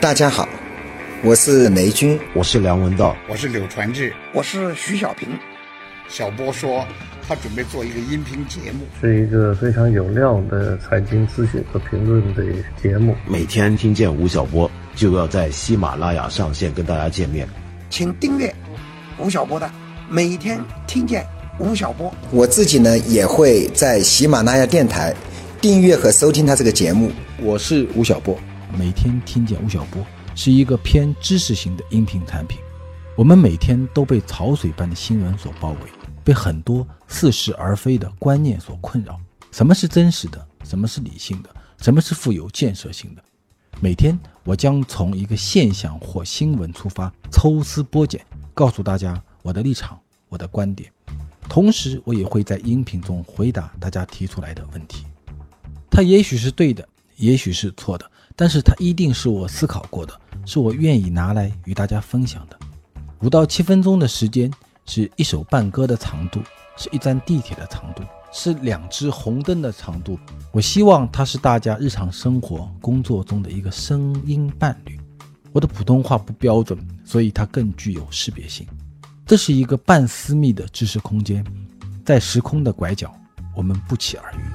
大家好，我是雷军，我是梁文道，我是柳传志，我是徐小平。小波说，他准备做一个音频节目，是一个非常有料的财经资讯和评论的节目。每天听见吴晓波，就要在喜马拉雅上线跟大家见面。请订阅吴晓波的《每天听见吴晓波》。我自己呢，也会在喜马拉雅电台订阅和收听他这个节目。我是吴晓波。每天听见吴晓波是一个偏知识型的音频产品。我们每天都被潮水般的新闻所包围，被很多似是而非的观念所困扰。什么是真实的？什么是理性的？什么是富有建设性的？每天我将从一个现象或新闻出发，抽丝剥茧，告诉大家我的立场、我的观点。同时，我也会在音频中回答大家提出来的问题。它也许是对的，也许是错的。但是它一定是我思考过的，是我愿意拿来与大家分享的。五到七分钟的时间，是一首半歌的长度，是一站地铁的长度，是两只红灯的长度。我希望它是大家日常生活、工作中的一个声音伴侣。我的普通话不标准，所以它更具有识别性。这是一个半私密的知识空间，在时空的拐角，我们不期而遇。